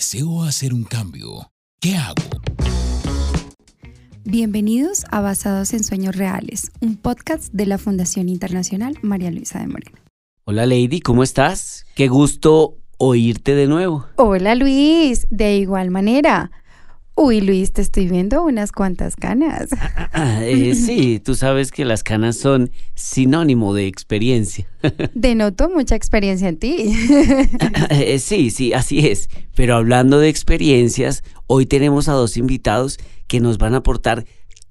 Deseo hacer un cambio. ¿Qué hago? Bienvenidos a Basados en Sueños Reales, un podcast de la Fundación Internacional María Luisa de Moreno. Hola Lady, ¿cómo estás? Qué gusto oírte de nuevo. Hola Luis, de igual manera. Uy, Luis, te estoy viendo unas cuantas canas. Ah, eh, sí, tú sabes que las canas son sinónimo de experiencia. Denoto mucha experiencia en ti. Eh, sí, sí, así es. Pero hablando de experiencias, hoy tenemos a dos invitados que nos van a aportar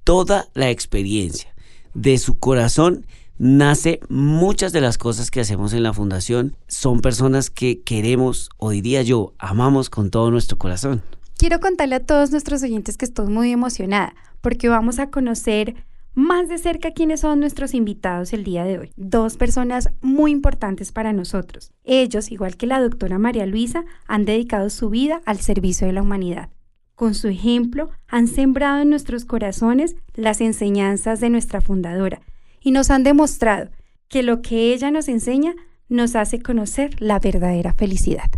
toda la experiencia. De su corazón nace muchas de las cosas que hacemos en la fundación. Son personas que queremos, o diría yo, amamos con todo nuestro corazón. Quiero contarle a todos nuestros oyentes que estoy muy emocionada porque vamos a conocer más de cerca quiénes son nuestros invitados el día de hoy. Dos personas muy importantes para nosotros. Ellos, igual que la doctora María Luisa, han dedicado su vida al servicio de la humanidad. Con su ejemplo, han sembrado en nuestros corazones las enseñanzas de nuestra fundadora y nos han demostrado que lo que ella nos enseña nos hace conocer la verdadera felicidad.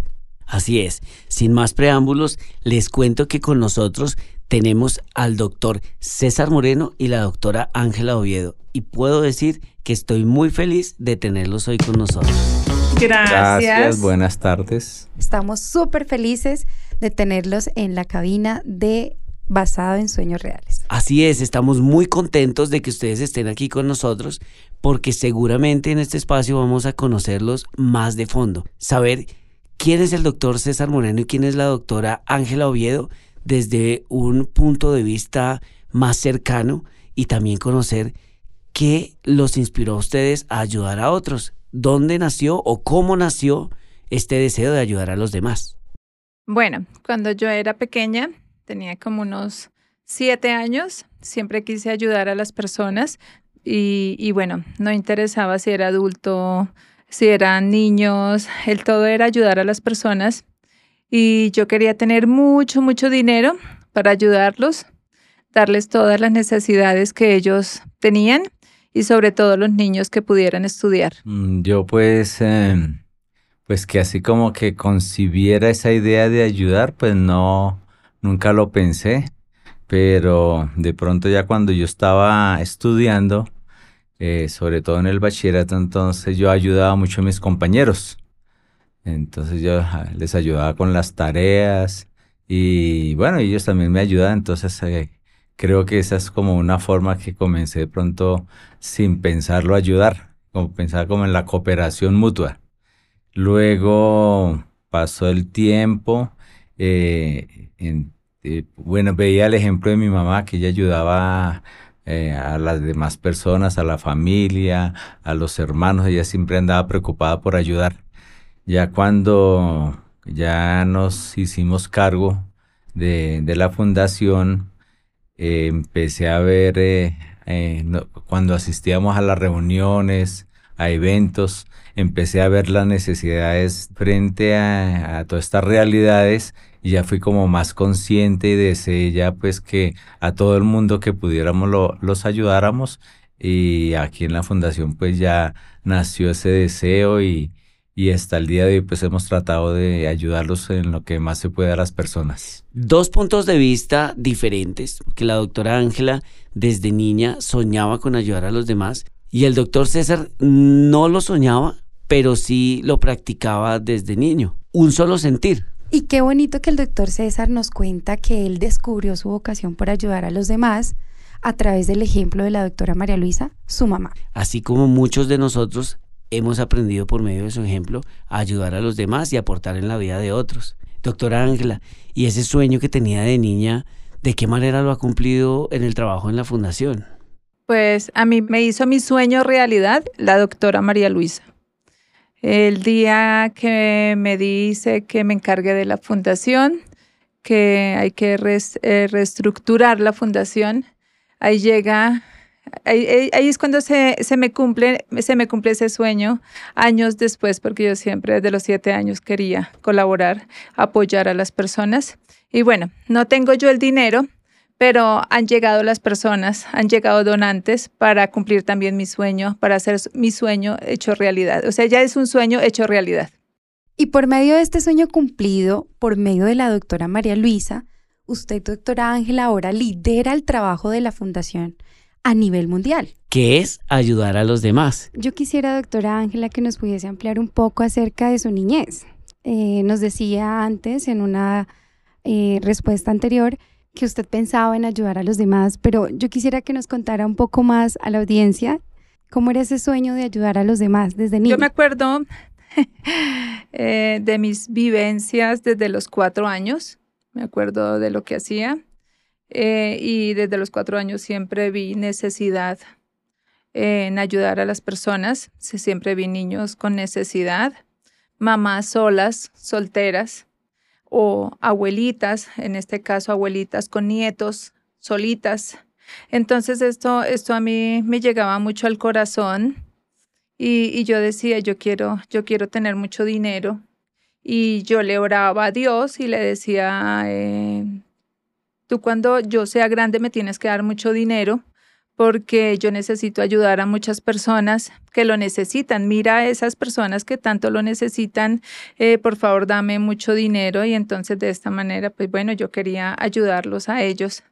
Así es, sin más preámbulos, les cuento que con nosotros tenemos al doctor César Moreno y la doctora Ángela Oviedo. Y puedo decir que estoy muy feliz de tenerlos hoy con nosotros. Gracias. Gracias, buenas tardes. Estamos súper felices de tenerlos en la cabina de Basado en Sueños Reales. Así es, estamos muy contentos de que ustedes estén aquí con nosotros porque seguramente en este espacio vamos a conocerlos más de fondo, saber quién es el doctor César Moreno y quién es la doctora Ángela Oviedo desde un punto de vista más cercano y también conocer qué los inspiró a ustedes a ayudar a otros, dónde nació o cómo nació este deseo de ayudar a los demás. Bueno, cuando yo era pequeña, tenía como unos siete años, siempre quise ayudar a las personas y, y bueno, no interesaba si era adulto, si eran niños, el todo era ayudar a las personas y yo quería tener mucho, mucho dinero para ayudarlos, darles todas las necesidades que ellos tenían y sobre todo los niños que pudieran estudiar. Mm, yo pues, em, pues que así como que concibiera esa idea de ayudar, pues no, nunca lo pensé, pero de pronto ya cuando yo estaba estudiando, eh, sobre todo en el bachillerato, entonces yo ayudaba mucho a mis compañeros. Entonces yo les ayudaba con las tareas y bueno, ellos también me ayudaban, entonces eh, creo que esa es como una forma que comencé de pronto sin pensarlo a ayudar, como pensar como en la cooperación mutua. Luego pasó el tiempo, eh, bueno, veía el ejemplo de mi mamá que ella ayudaba eh, a las demás personas, a la familia, a los hermanos, ella siempre andaba preocupada por ayudar. Ya cuando ya nos hicimos cargo de, la fundación, eh, empecé a ver eh, cuando asistíamos a las reuniones, a eventos, empecé a ver las necesidades frente a, a todas estas realidades y ya fui como más consciente y deseé ya pues que a todo el mundo que pudiéramos los ayudáramos y aquí en la fundación pues ya nació ese deseo y, y hasta el día de hoy pues hemos tratado de ayudarlos en lo que más se puede a las personas. Dos puntos de vista diferentes, que la doctora Ángela desde niña soñaba con ayudar a los demás y el doctor César no lo soñaba, pero sí lo practicaba desde niño. Un solo sentir, y qué bonito que el doctor César nos cuenta que él descubrió su vocación por ayudar a los demás a través del ejemplo de la doctora María Luisa, su mamá. Así como muchos de nosotros hemos aprendido por medio de su ejemplo a ayudar a los demás y aportar en la vida de otros. Doctora Ángela, ¿y ese sueño que tenía de niña, de qué manera lo ha cumplido en el trabajo en la fundación? Pues a mí me hizo mi sueño realidad la doctora María Luisa. El día que me dice que me encargue de la fundación, que hay que eh, reestructurar la fundación, ahí llega, ahí, es cuando se, me cumple, se me cumple ese sueño, años después, porque yo siempre desde los siete años quería colaborar, apoyar a las personas. Y bueno, no tengo yo el dinero, pero han llegado las personas, han llegado donantes para cumplir también mi sueño, para hacer mi sueño hecho realidad. O sea, ya es un sueño hecho realidad. Y por medio de este sueño cumplido, por medio de la doctora María Luisa, usted, doctora Ángela, ahora lidera el trabajo de la fundación a nivel mundial. ¿Qué es ayudar a los demás? Yo quisiera, doctora Ángela, que nos pudiese ampliar un poco acerca de su niñez. Eh, nos decía antes, en una eh, respuesta anterior, que usted pensaba en ayudar a los demás, pero yo quisiera que nos contara un poco más a la audiencia cómo era ese sueño de ayudar a los demás desde niño. Yo me acuerdo eh, de mis vivencias desde los cuatro años, me acuerdo de lo que hacía eh, y desde los cuatro años siempre vi necesidad en ayudar a las personas, siempre vi niños con necesidad, mamás solas, solteras o abuelitas, en este caso abuelitas con nietos, solitas. Entonces esto, esto a mí me llegaba mucho al corazón y, yo decía, yo quiero, yo quiero tener mucho dinero. Y yo le oraba a Dios y le decía, eh, tú cuando yo sea grande me tienes que dar mucho dinero porque yo necesito ayudar a muchas personas que lo necesitan. Mira a esas personas que tanto lo necesitan, eh, por favor dame mucho dinero y entonces de esta manera, pues bueno, yo quería ayudarlos a ellos.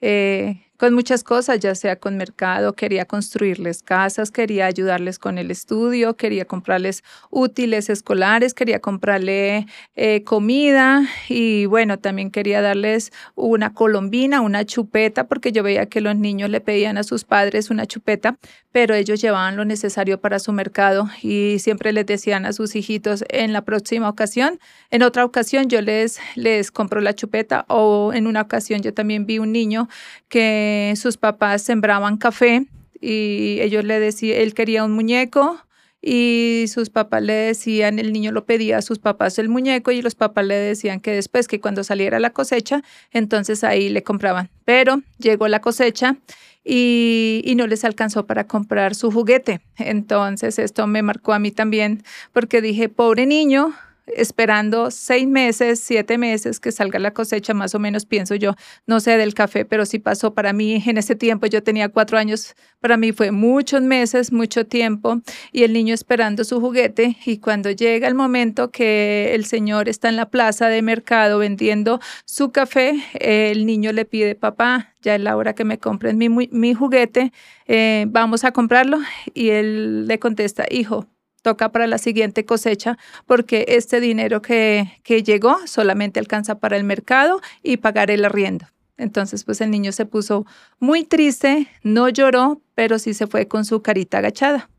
Eh, con muchas cosas, ya sea con mercado, quería construirles casas, quería ayudarles con el estudio, quería comprarles útiles escolares, quería comprarle eh, comida y bueno, también quería darles una colombina, una chupeta, porque yo veía que los niños le pedían a sus padres una chupeta, pero ellos llevaban lo necesario para su mercado y siempre les decían a sus hijitos en la próxima ocasión, en otra ocasión yo les, les compro la chupeta o en una ocasión yo también vi un niño que sus papás sembraban café y ellos le decían, él quería un muñeco y sus papás le decían, el niño lo pedía a sus papás el muñeco y los papás le decían que después, que cuando saliera la cosecha, entonces ahí le compraban. Pero llegó la cosecha y, y, no les alcanzó para comprar su juguete. Entonces esto me marcó a mí también porque dije, pobre niño, esperando seis meses, siete meses que salga la cosecha, más o menos pienso yo, no sé del café, pero sí pasó. Para mí en ese tiempo, yo tenía cuatro años, para mí fue muchos meses, mucho tiempo, y el niño esperando su juguete, y cuando llega el momento que el señor está en la plaza de mercado vendiendo su café, el niño le pide, papá, ya es la hora que me compren mi, mi juguete, eh, vamos a comprarlo, y él le contesta, hijo, toca para la siguiente cosecha porque este dinero que, que llegó solamente alcanza para el mercado y pagar el arriendo. Entonces, pues el niño se puso muy triste, no lloró, pero sí se fue con su carita agachada.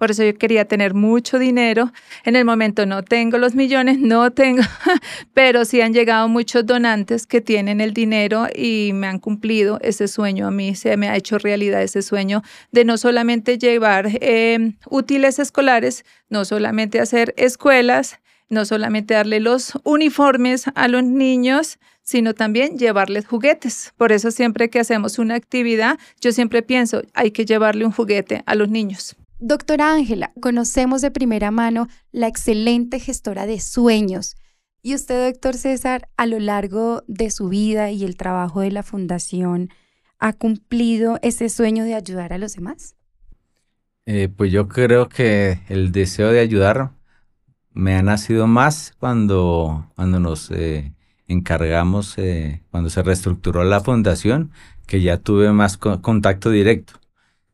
Por eso yo quería tener mucho dinero. En el momento no tengo los millones, no tengo, pero sí han llegado muchos donantes que tienen el dinero y me han cumplido ese sueño. A mí se me ha hecho realidad ese sueño de no solamente llevar em, útiles escolares, no solamente hacer escuelas, no solamente darle los uniformes a los niños, sino también llevarles juguetes. Por eso siempre que hacemos una actividad, yo siempre pienso, hay que llevarle un juguete a los niños. Doctora Ángela, conocemos de primera mano la excelente gestora de sueños. ¿Y usted, doctor César, a lo largo de su vida y el trabajo de la fundación, ha cumplido ese sueño de ayudar a los demás? Eh, pues yo creo que el deseo de ayudar me ha nacido más cuando, cuando nos eh, encargamos, eh, cuando se reestructuró la fundación, que ya tuve más contacto directo.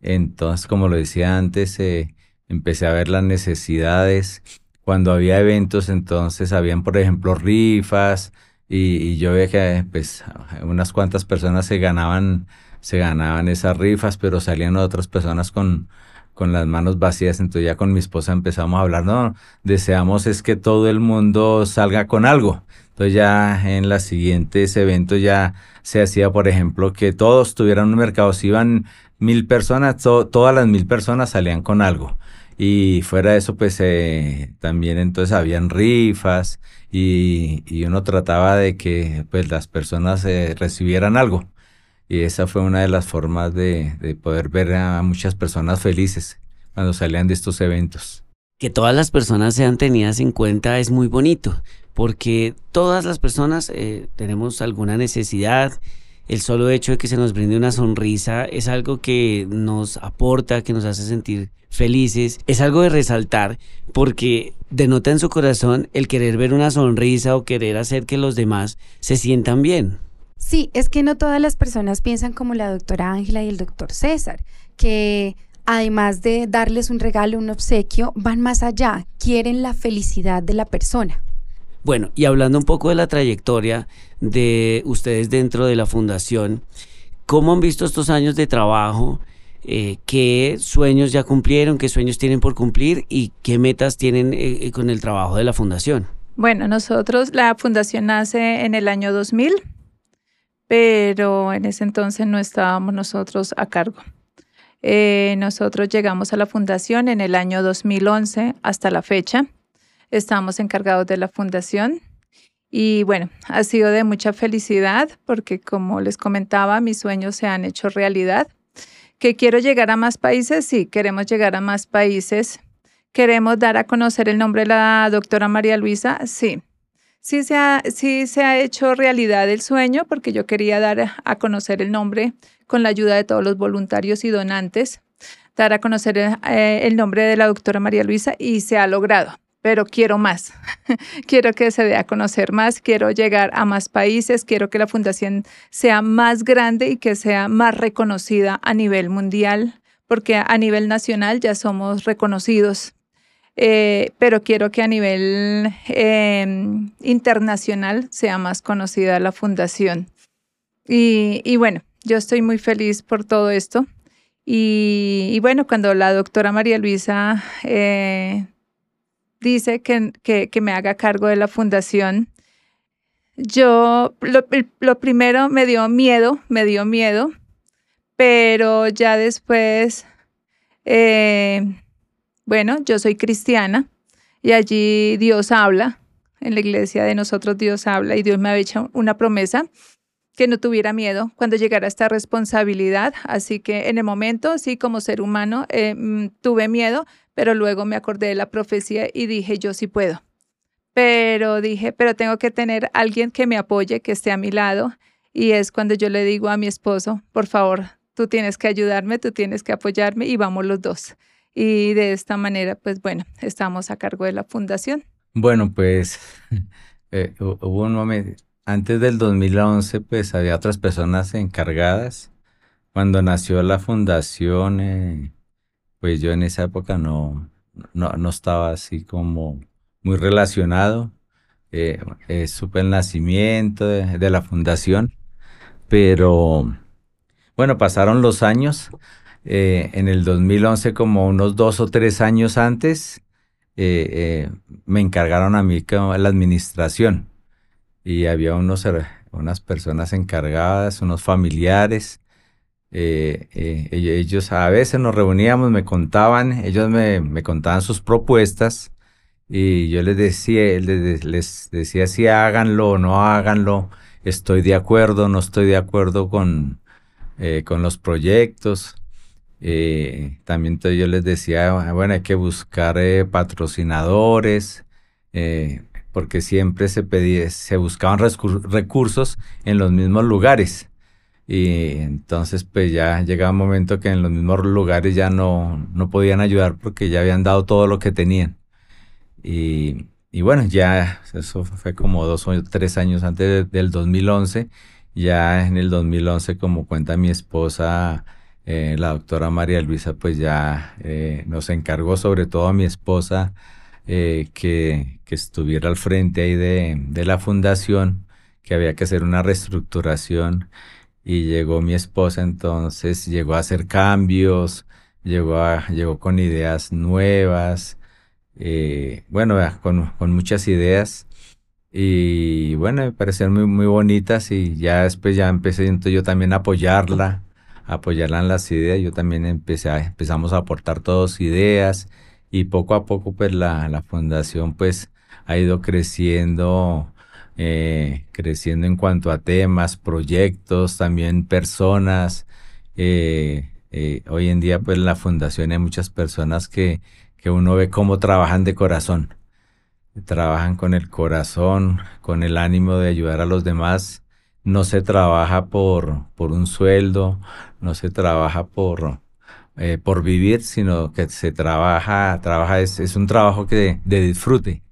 Entonces, como lo decía antes, eh, empecé a ver las necesidades. Cuando había eventos, entonces habían, por ejemplo, rifas y, yo veía que pues, unas cuantas personas se ganaban, se ganaban esas rifas, pero salían otras personas con, con las manos vacías. Entonces ya con mi esposa empezamos a hablar, no, deseamos es que todo el mundo salga con algo. Entonces ya en los siguientes eventos ya se hacía, por ejemplo, que todos tuvieran un mercado. Si iban mil personas, todas las mil personas salían con algo. Y fuera de eso, pues eh, también entonces habían rifas y, y, uno trataba de que pues las personas eh, recibieran algo. Y esa fue una de las formas de, de poder ver a muchas personas felices cuando salían de estos eventos. Que todas las personas sean tenidas en cuenta es muy bonito, porque todas las personas eh, tenemos alguna necesidad el solo hecho de que se nos brinde una sonrisa es algo que nos aporta, que nos hace sentir felices, es algo de resaltar porque denota en su corazón el querer ver una sonrisa o querer hacer que los demás se sientan bien. Sí, es que no todas las personas piensan como la doctora Ángela y el doctor César, que además de darles un regalo, un obsequio, van más allá, quieren la felicidad de la persona. Bueno, y hablando un poco de la trayectoria de ustedes dentro de la fundación, ¿cómo han visto estos años de trabajo? Eh, ¿Qué sueños ya cumplieron? ¿Qué sueños tienen por cumplir? ¿Y qué metas tienen eh, con el trabajo de la fundación? Bueno, nosotros, la fundación nace en el año 2000, pero en ese entonces no estábamos nosotros a cargo. Eh, nosotros llegamos a la fundación en el año 2011 hasta la fecha. Estamos encargados de la fundación y bueno, ha sido de mucha felicidad porque como les comentaba, mis sueños se han hecho realidad. ¿Que quiero llegar a más países? Sí, queremos llegar a más países. ¿Queremos dar a conocer el nombre de la doctora María Luisa? Sí. Sí se, ha, sí se ha hecho realidad el sueño porque yo quería dar a conocer el nombre con la ayuda de todos los voluntarios y donantes, dar a conocer eh, el nombre de la doctora María Luisa y se ha logrado pero quiero más. quiero que se dé a conocer más, quiero llegar a más países, quiero que la fundación sea más grande y que sea más reconocida a nivel mundial, porque a nivel nacional ya somos reconocidos, eh, pero quiero que a nivel em, internacional sea más conocida la fundación. Y, bueno, yo estoy muy feliz por todo esto. Y, bueno, cuando la doctora María Luisa eh, dice que, que, me haga cargo de la fundación, yo lo, primero me dio miedo, me dio miedo, pero ya después, eh, bueno, yo soy cristiana y allí Dios habla, en la iglesia de nosotros Dios habla y Dios me ha hecho una promesa que no tuviera miedo cuando llegara esta responsabilidad. Así que en el momento, sí, como ser humano, eh, mm, tuve miedo, pero luego me acordé de la profecía y dije, yo sí puedo. Pero dije, pero tengo que tener alguien que me apoye, que esté a mi lado. Y es cuando yo le digo a mi esposo, por favor, tú tienes que ayudarme, tú tienes que apoyarme y vamos los dos. Y de esta manera, pues bueno, estamos a cargo de la fundación. Bueno, pues eh, hubo un momento, antes del 2011, pues había otras personas encargadas. Cuando nació la fundación, eh, pues yo en esa época no, no, estaba así como muy relacionado. Eh, eh, supe el nacimiento de, la fundación, pero bueno, pasaron los años. Eh, en el 2011, como unos dos o tres años antes, me encargaron a mí la administración y había unos, unas personas encargadas, unos familiares eh, eh, ellos a veces nos reuníamos, me contaban, ellos me, contaban sus propuestas y yo les decía, les, decía si háganlo o no háganlo, estoy de acuerdo, no estoy de acuerdo con, eh, con los proyectos. también yo les decía, bueno, hay que buscar patrocinadores, porque siempre se, pedía, se buscaban recursos en los mismos lugares. Y entonces pues ya llegaba un momento que en los mismos lugares ya no, no podían ayudar porque ya habían dado todo lo que tenían. Y, y bueno, ya eso fue como dos o tres años antes del 2011. Ya en el 2011, como cuenta mi esposa, eh, la doctora María Luisa, pues ya eh, nos encargó sobre todo a mi esposa eh, que, estuviera al frente ahí de, de la fundación, que había que hacer una reestructuración. Y llegó mi esposa entonces, llegó a hacer cambios, llegó, a, llegó con ideas nuevas, eh, bueno, con, con, muchas ideas. Y bueno, me parecieron muy, muy bonitas y ya después ya empecé entonces yo también a apoyarla, apoyarla en las ideas, yo también empecé a, empezamos a aportar todas ideas y poco a poco pues la, la fundación pues ha ido creciendo eh, creciendo en cuanto a temas, proyectos, también personas. Eh, eh, hoy en día, pues en la fundación hay muchas personas que, que uno ve cómo trabajan de corazón. Trabajan con el corazón, con el ánimo de ayudar a los demás, no se trabaja por, por un sueldo, no se trabaja por, eh, por vivir, sino que se trabaja, trabaja es, es un trabajo que de, disfrute,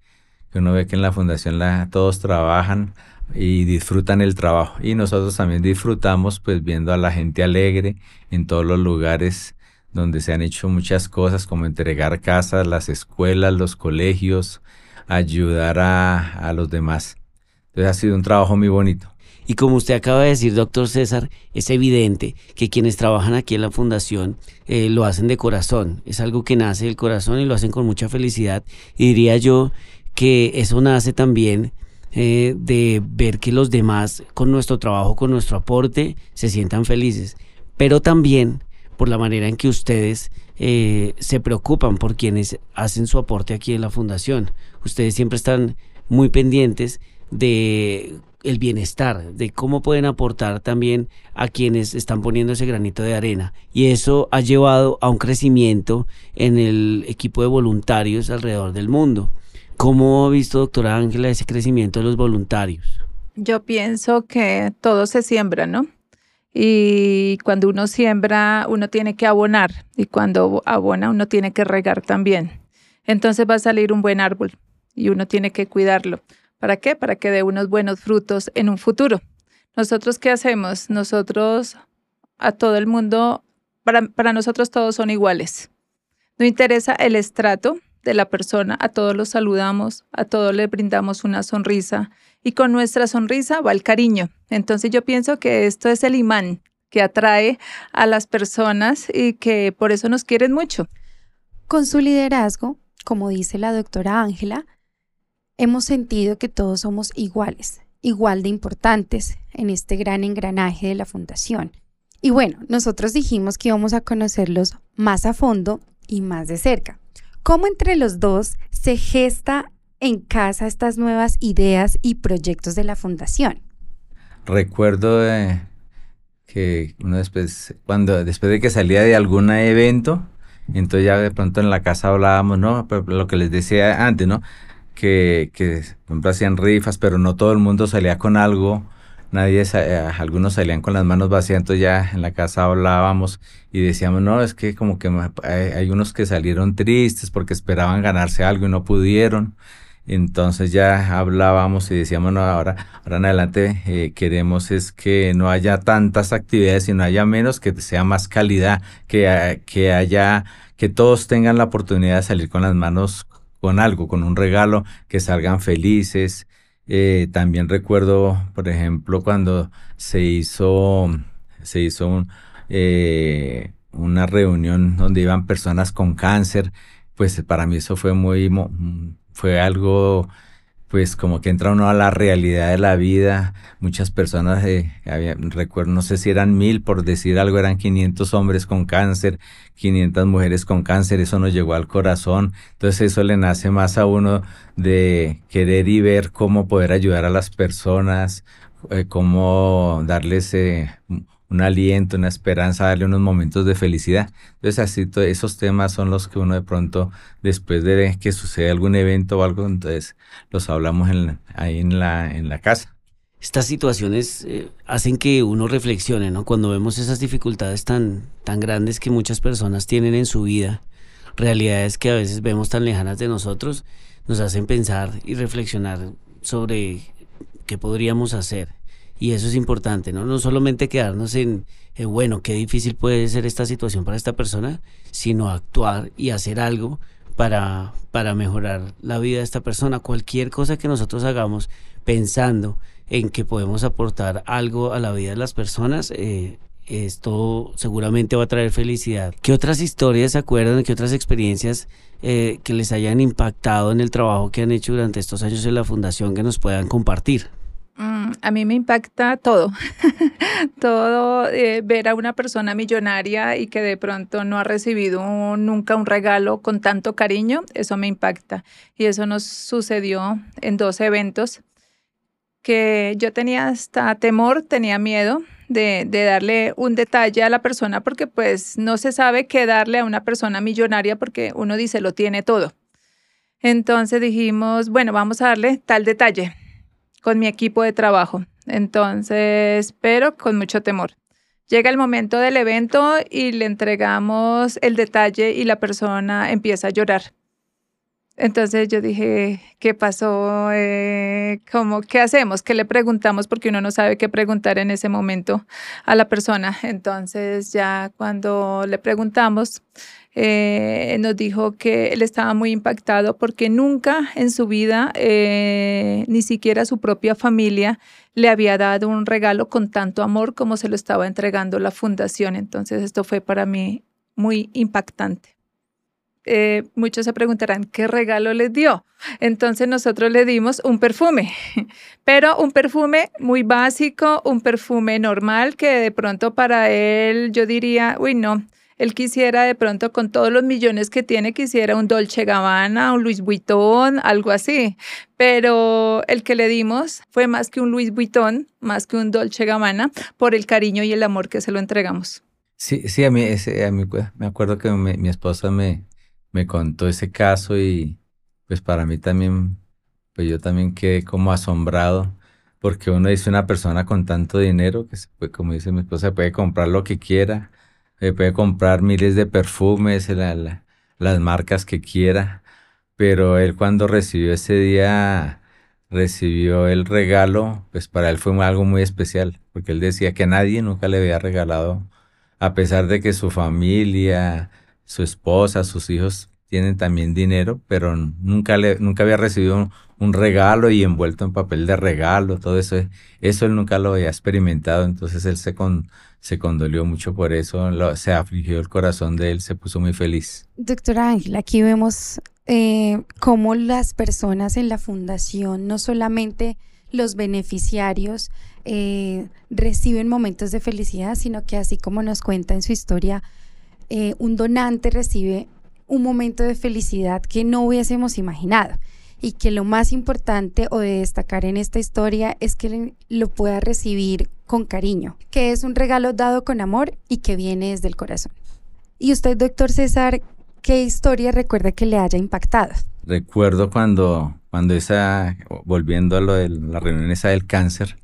que uno ve que en la fundación la, todos trabajan y disfrutan el trabajo y nosotros también disfrutamos pues viendo a la gente alegre en todos los lugares donde se han hecho muchas cosas como entregar casas, las escuelas, los colegios, ayudar a, a los demás. Entonces ha sido un trabajo muy bonito. Y como usted acaba de decir, doctor César, es evidente que quienes trabajan aquí en la fundación eh, lo hacen de corazón. Es algo que nace del corazón y lo hacen con mucha felicidad. Y diría yo que eso nace también eh, de ver que los demás con nuestro trabajo, con nuestro aporte, se sientan felices. Pero también por la manera en que ustedes eh, se preocupan por quienes hacen su aporte aquí en la fundación. Ustedes siempre están muy pendientes de el bienestar, de cómo pueden aportar también a quienes están poniendo ese granito de arena. Y eso ha llevado a un crecimiento en el equipo de voluntarios alrededor del mundo. ¿Cómo ha visto, doctora Ángela, ese crecimiento de los voluntarios? Yo pienso que todo se siembra, ¿no? Y cuando uno siembra, uno tiene que abonar. Y cuando abona, uno tiene que regar también. Entonces va a salir un buen árbol y uno tiene que cuidarlo. ¿Para qué? Para que dé unos buenos frutos en un futuro. ¿Nosotros qué hacemos? Nosotros a todo el mundo, para, para nosotros todos son iguales. No interesa el estrato de la persona, a todos los saludamos, a todos le brindamos una sonrisa y con nuestra sonrisa va el cariño. Entonces yo pienso que esto es el imán que atrae a las personas y que por eso nos quieren mucho. Con su liderazgo, como dice la doctora Ángela, hemos sentido que todos somos iguales, igual de importantes en este gran engranaje de la fundación. Y bueno, nosotros dijimos que íbamos a conocerlos más a fondo y más de cerca. ¿Cómo entre los dos se gesta en casa estas nuevas ideas y proyectos de la fundación? Recuerdo que uno después, cuando, después de que salía de algún evento, entonces ya de pronto en la casa hablábamos, ¿no? lo que les decía antes, ¿no? Que, que hacían rifas, pero no todo el mundo salía con algo. Nadie, eh, algunos salían con las manos vacías, entonces ya en la casa hablábamos y decíamos, no, es que como que hay, unos que salieron tristes porque esperaban ganarse algo y no pudieron. Entonces ya hablábamos y decíamos, no, ahora, ahora en adelante eh, queremos es que no haya tantas actividades, sino haya menos, que sea más calidad, que, que haya, que todos tengan la oportunidad de salir con las manos con algo, con un regalo, que salgan felices. Eh, también recuerdo, por ejemplo, cuando se hizo, se hizo eh, una reunión donde iban personas con cáncer, pues para mí eso fue muy, fue algo pues como que entra uno a la realidad de la vida. Muchas personas, eh, recuerdo, no sé si eran mil, por decir algo, eran 500 hombres con cáncer, 500 mujeres con cáncer, eso nos llegó al corazón. Entonces eso le nace más a uno de querer y ver cómo poder ayudar a las personas, eh, cómo darles eh, un aliento, una esperanza, darle unos momentos de felicidad. Entonces, así esos temas son los que uno de pronto, después de que sucede algún evento o algo, entonces los hablamos ahí en la, en la casa. Estas situaciones eh, hacen que uno reflexione, ¿no? Cuando vemos esas dificultades tan, tan grandes que muchas personas tienen en su vida, realidades que a veces vemos tan lejanas de nosotros, nos hacen pensar y reflexionar sobre qué podríamos hacer y eso es importante, ¿no? No solamente quedarnos en, bueno, qué difícil puede ser esta situación para esta persona, sino actuar y hacer algo para, para mejorar la vida de esta persona. Cualquier cosa que nosotros hagamos pensando en que podemos aportar algo a la vida de las personas, eh, esto seguramente va a traer felicidad. ¿Qué otras historias se acuerdan? ¿Qué otras experiencias eh, que les hayan impactado en el trabajo que han hecho durante estos años en la fundación que nos puedan compartir? Mm, a mí me impacta todo, todo eh, ver a una persona millonaria y que de pronto no ha recibido nunca un regalo con tanto cariño, eso me impacta. Y eso nos sucedió en dos eventos que yo tenía hasta temor, tenía miedo de, de, darle un detalle a la persona porque pues no se sabe qué darle a una persona millonaria porque uno dice lo tiene todo. Entonces dijimos, bueno, vamos a darle tal detalle con mi equipo de trabajo. Entonces, pero con mucho temor. Llega el momento del evento y le entregamos el detalle y la persona empieza a llorar. Entonces yo dije, ¿qué pasó? Eh, ¿cómo, ¿Qué hacemos? ¿Qué le preguntamos? Porque uno no sabe qué preguntar en ese momento a la persona. Entonces ya cuando le preguntamos, eh, nos dijo que él estaba muy impactado porque nunca en su vida, eh, ni siquiera su propia familia, le había dado un regalo con tanto amor como se lo estaba entregando la fundación. Entonces esto fue para mí muy impactante. Eh, muchos se preguntarán qué regalo les dio. Entonces nosotros le dimos un perfume, pero un perfume muy básico, un perfume normal que de pronto para él yo diría, uy no, él quisiera de pronto con todos los millones que tiene, quisiera un Dolce Gabbana, un Louis Vuitton, algo así. Pero el que le dimos fue más que un Louis Vuitton, más que un Dolce Gabbana, por el cariño y el amor que se lo entregamos. Sí, sí, a mí, a mí me acuerdo que mi esposa me, me contó ese caso y pues para mí también, pues yo también quedé como asombrado porque uno dice una persona con tanto dinero que se puede, como dice mi esposa, puede comprar lo que quiera, puede comprar miles de perfumes, las marcas que quiera, pero él cuando recibió ese día, recibió el regalo, pues para él fue algo muy especial, porque él decía que nadie nunca le había regalado, a pesar de que su familia, su esposa, sus hijos tienen también dinero, pero nunca, le, nunca había recibido un, regalo y envuelto en papel de regalo, todo eso. Eso él nunca lo había experimentado, entonces él se, con, se condolió mucho por eso, se afligió el corazón de él, se puso muy feliz. Doctora Ángela, aquí vemos eh, cómo las personas en la fundación, no solamente los beneficiarios, eh, reciben momentos de felicidad, sino que así como nos cuenta en su historia, eh, un donante recibe un momento de felicidad que no hubiésemos imaginado y que lo más importante o de destacar en esta historia es que lo pueda recibir con cariño, que es un regalo dado con amor y que viene desde el corazón. Y usted, doctor César, ¿qué historia recuerda que le haya impactado? Recuerdo cuando, cuando esa, volviendo a lo de la reunión esa del cáncer,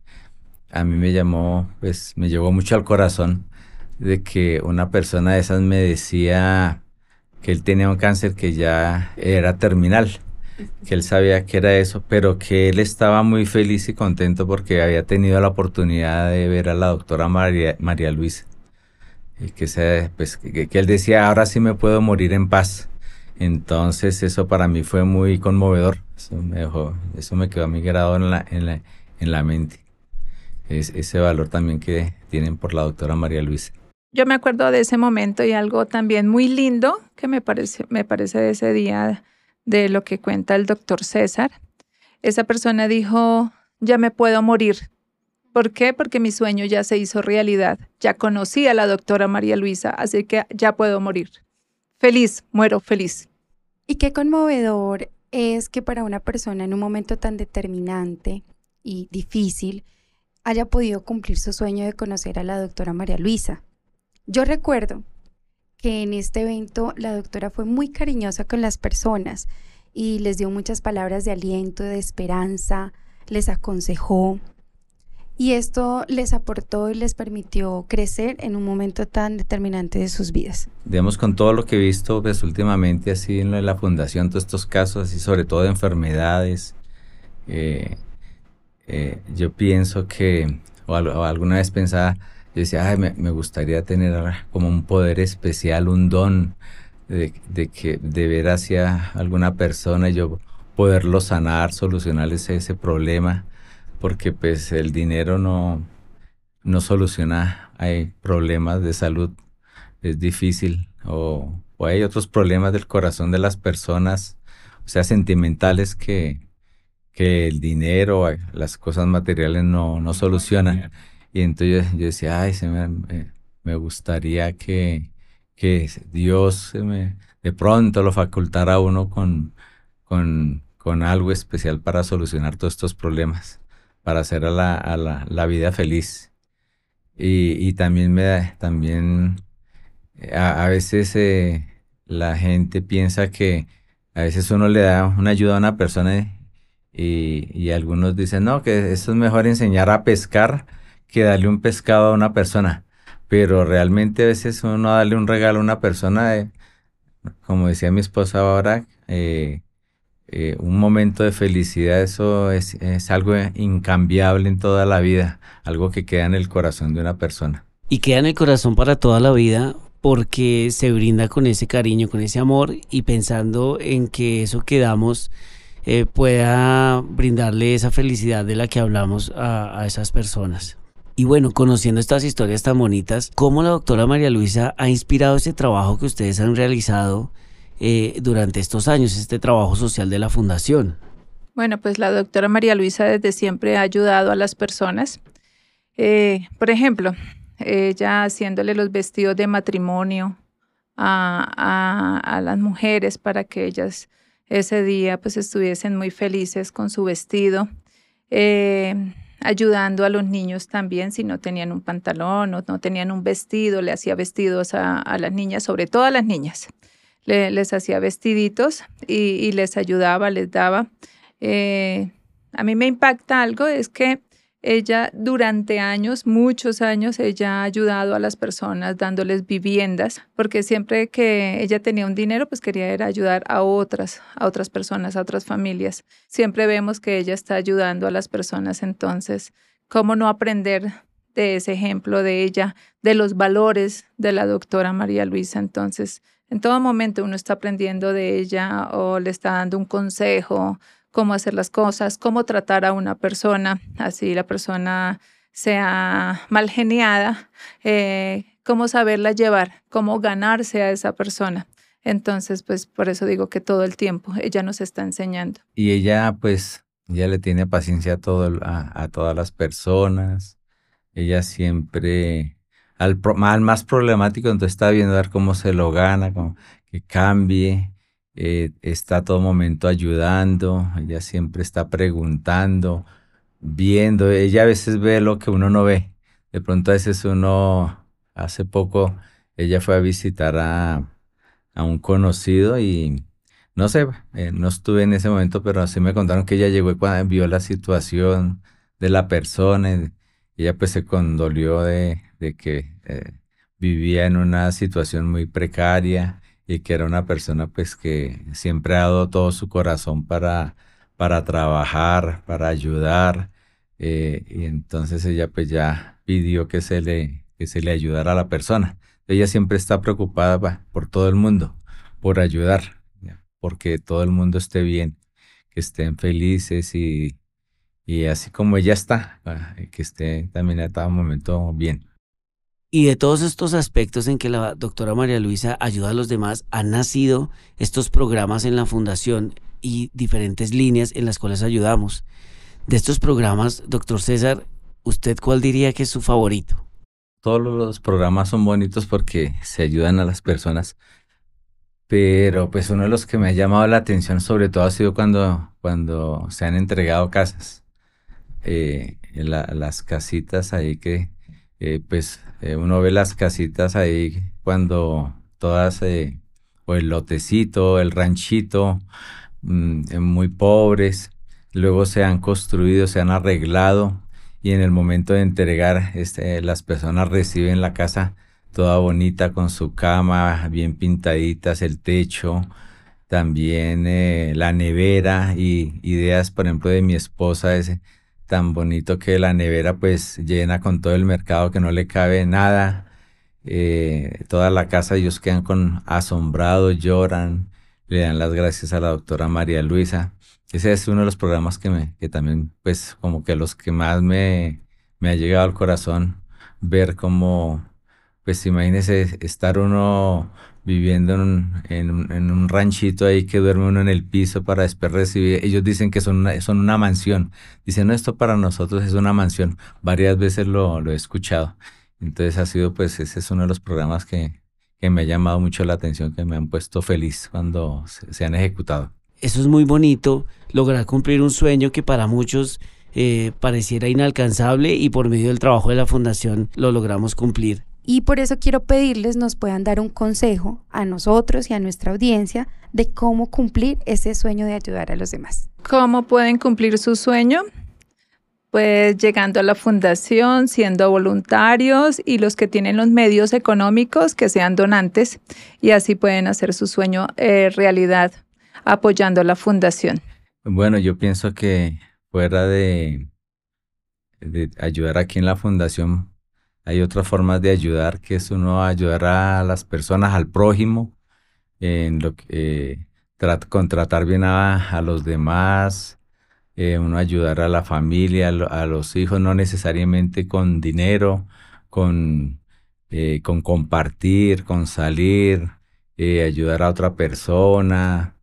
a mí me llamó, pues me llegó mucho al corazón de que una persona de esas me decía que él tenía un cáncer que ya era terminal, que él sabía que era eso, pero que él estaba muy feliz y contento porque había tenido la oportunidad de ver a la doctora María, María Luisa. Y que, se, pues, que, él decía, ahora sí me puedo morir en paz. Entonces eso para mí fue muy conmovedor. Eso me, dejó, eso me quedó a mí grabado en la, en la, en la mente. Es, ese valor también que tienen por la doctora María Luisa. Yo me acuerdo de ese momento y algo también muy lindo que me parece, me parece de ese día de lo que cuenta el doctor César. Esa persona dijo, ya me puedo morir. ¿Por qué? Porque mi sueño ya se hizo realidad. Ya conocí a la doctora María Luisa, así que ya puedo morir. Feliz, muero feliz. Y qué conmovedor es que para una persona en un momento tan determinante y difícil haya podido cumplir su sueño de conocer a la doctora María Luisa. Yo recuerdo que en este evento la doctora fue muy cariñosa con las personas y les dio muchas palabras de aliento, de esperanza, les aconsejó y esto les aportó y les permitió crecer en un momento tan determinante de sus vidas. Digamos, con todo lo que he visto pues, últimamente así en la fundación, todos estos casos, así sobre todo de enfermedades, eh, eh, yo pienso que, o alguna vez pensaba, yo decía, Ay, me, gustaría tener como un poder especial, un don de, que, de ver hacia alguna persona y yo poderlo sanar, solucionarles ese problema, porque pues el dinero no, no soluciona, hay problemas de salud, es difícil, o, hay otros problemas del corazón de las personas, o sea, sentimentales que, que el dinero, las cosas materiales no, no solucionan. Y entonces yo, decía, ay, se me, me gustaría que, que Dios me, de pronto lo facultara a uno con, con, con, algo especial para solucionar todos estos problemas, para hacer a la, la, la vida feliz. Y, y, también me también a, a veces eh, la gente piensa que a veces uno le da una ayuda a una persona y, algunos dicen, no, que esto es mejor enseñar a pescar que darle un pescado a una persona. Pero realmente a veces uno darle un regalo a una persona, eh, como decía mi esposa ahora, eh, eh, un momento de felicidad, eso es, algo incambiable en toda la vida, algo que queda en el corazón de una persona. Y queda en el corazón para toda la vida porque se brinda con ese cariño, con ese amor y pensando en que eso que damos pueda brindarle esa felicidad de la que hablamos a, esas personas. Y bueno, conociendo estas historias tan bonitas, ¿cómo la doctora María Luisa ha inspirado este trabajo que ustedes han realizado eh, durante estos años, este trabajo social de la Fundación? Bueno, pues la doctora María Luisa desde siempre ha ayudado a las personas. Eh, por ejemplo, ella haciéndole los vestidos de matrimonio a, las mujeres para que ellas ese día pues estuviesen muy felices con su vestido, eh, ayudando a los niños también si no tenían un pantalón o no tenían un vestido, le hacía vestidos a, las niñas, sobre todo a las niñas, les hacía vestiditos y, les ayudaba, les daba. Eh, a mí me impacta algo, es que ella durante años, muchos años, ella ha ayudado a las personas dándoles viviendas, porque siempre que ella tenía un dinero, pues quería ayudar a otras, a otras personas, a otras familias. Siempre vemos que ella está ayudando a las personas, entonces, ¿cómo no aprender de ese ejemplo de ella, de los valores de la doctora María Luisa? Entonces, en todo momento uno está aprendiendo de ella o le está dando un consejo cómo hacer las cosas, cómo tratar a una persona, así la persona sea mal geniada, eh, cómo saberla llevar, cómo ganarse a esa persona. Entonces, pues por eso digo que todo el tiempo ella nos está enseñando. Y ella, pues, ya le tiene paciencia a, todo, a, todas las personas. Ella siempre, al, más problemático, entonces está viendo a cómo se lo gana, cómo, que cambie. Eh, está a todo momento ayudando, ella siempre está preguntando, viendo, ella a veces ve lo que uno no ve. De pronto a veces uno, hace poco, ella fue a visitar a, un conocido y no sé, eh, no estuve en ese momento, pero así me contaron que ella llegó y cuando vio la situación de la persona, ella pues se condolió de, que eh, vivía en una situación muy precaria y que era una persona pues que siempre ha dado todo su corazón para, para trabajar, para ayudar. Eh, y entonces ella pues ya pidió que se le, que se le ayudara a la persona. Ella siempre está preocupada por todo el mundo, por ayudar, porque todo el mundo esté bien, que estén felices y, y así como ella está, que esté también a todo momento bien. Y de todos estos aspectos en que la doctora María Luisa ayuda a los demás, han nacido estos programas en la fundación y diferentes líneas en las cuales ayudamos. De estos programas, doctor César, ¿usted cuál diría que es su favorito? Todos los programas son bonitos porque se ayudan a las personas, pero pues uno de los que me ha llamado la atención sobre todo ha sido cuando, cuando se han entregado casas, eh, las casitas ahí que eh, pues eh, uno ve las casitas ahí cuando todas, eh, o el lotecito, el ranchito, mm, muy pobres, luego se han construido, se han arreglado y en el momento de entregar, este, las personas reciben la casa toda bonita con su cama, bien pintaditas, el techo, también la nevera y ideas, por ejemplo, de mi esposa, ese, tan bonito que la nevera pues llena con todo el mercado que no le cabe nada. Eh, toda la casa ellos quedan con asombrados, lloran, le dan las gracias a la doctora María Luisa. Ese es uno de los programas que, me, que también pues como que los que más me, me ha llegado al corazón ver cómo pues imagínese estar uno viviendo en un, ranchito ahí que duerme uno en el piso para después recibir. Ellos dicen que son una, mansión. Dicen, no, esto para nosotros es una mansión. Varias veces lo, he escuchado. Entonces ha sido, pues, ese es uno de los programas que, que me ha llamado mucho la atención, que me han puesto feliz cuando se, han ejecutado. Eso es muy bonito, lograr cumplir un sueño que para muchos eh, pareciera inalcanzable y por medio del trabajo de la fundación lo logramos cumplir. Y por eso quiero pedirles nos puedan dar un consejo a nosotros y a nuestra audiencia de cómo cumplir ese sueño de ayudar a los demás. ¿Cómo pueden cumplir su sueño? Pues llegando a la fundación, siendo voluntarios y los que tienen los medios económicos que sean donantes y así pueden hacer su sueño eh, realidad apoyando la fundación. Bueno, yo pienso que fuera de, de ayudar aquí en la fundación, hay otras formas de ayudar, que es uno ayudar a las personas, al prójimo, en lo eh, con tratar bien a, los demás, eh, uno ayudar a la familia, a, los hijos, no necesariamente con dinero, con, eh, compartir, con salir, ayudar a otra persona,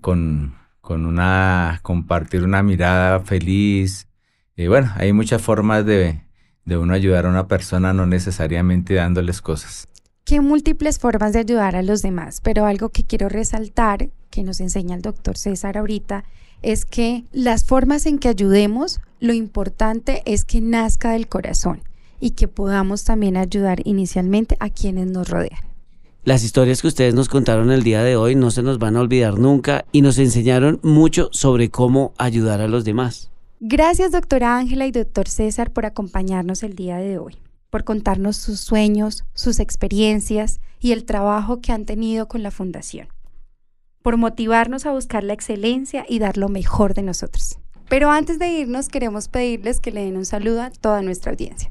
con, compartir una mirada feliz. bueno, hay muchas formas de, de uno ayudar a una persona, no necesariamente dándoles cosas qué múltiples formas de ayudar a los demás, pero algo que quiero resaltar, que nos enseña el doctor César ahorita, es que las formas en que ayudemos, lo importante es que nazca del corazón y que podamos también ayudar inicialmente a quienes nos rodean. Las historias que ustedes nos contaron el día de hoy no se nos van a olvidar nunca y nos enseñaron mucho sobre cómo ayudar a los demás. Gracias doctora Ángela y doctor César por acompañarnos el día de hoy por contarnos sus sueños, sus experiencias y el trabajo que han tenido con la Fundación, por motivarnos a buscar la excelencia y dar lo mejor de nosotros. Pero antes de irnos, queremos pedirles que le den un saludo a toda nuestra audiencia.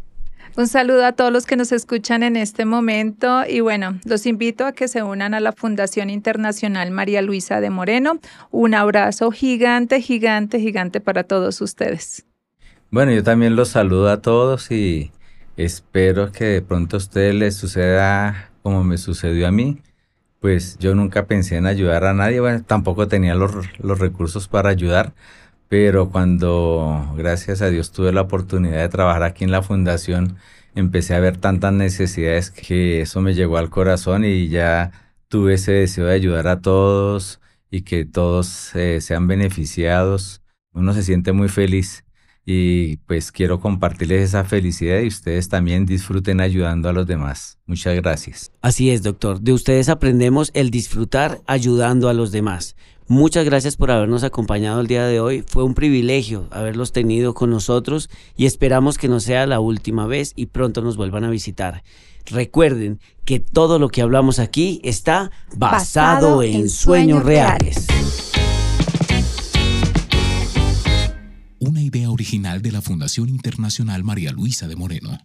Un saludo a todos los que nos escuchan en este momento y bueno, los invito a que se unan a la Fundación Internacional María Luisa de Moreno. Un abrazo gigante, gigante, gigante para todos ustedes. Bueno, yo también los saludo a todos y Espero que de pronto a usted le suceda como me sucedió a mí. Pues yo nunca pensé en ayudar a nadie, bueno, tampoco tenía los, los recursos para ayudar, pero cuando gracias a Dios tuve la oportunidad de trabajar aquí en la fundación, empecé a ver tantas necesidades que eso me llegó al corazón y ya tuve ese deseo de ayudar a todos y que todos eh, sean beneficiados. Uno se siente muy feliz y pues quiero compartirles esa felicidad y ustedes también disfruten ayudando a los demás. Muchas gracias. Así es, doctor. De ustedes aprendemos el disfrutar ayudando a los demás. Muchas gracias por habernos acompañado el día de hoy. Fue un privilegio haberlos tenido con nosotros y esperamos que no sea la última vez y pronto nos vuelvan a visitar. Recuerden que todo lo que hablamos aquí está basado, en, sueños, reales. una idea original de la Fundación Internacional María Luisa de Moreno.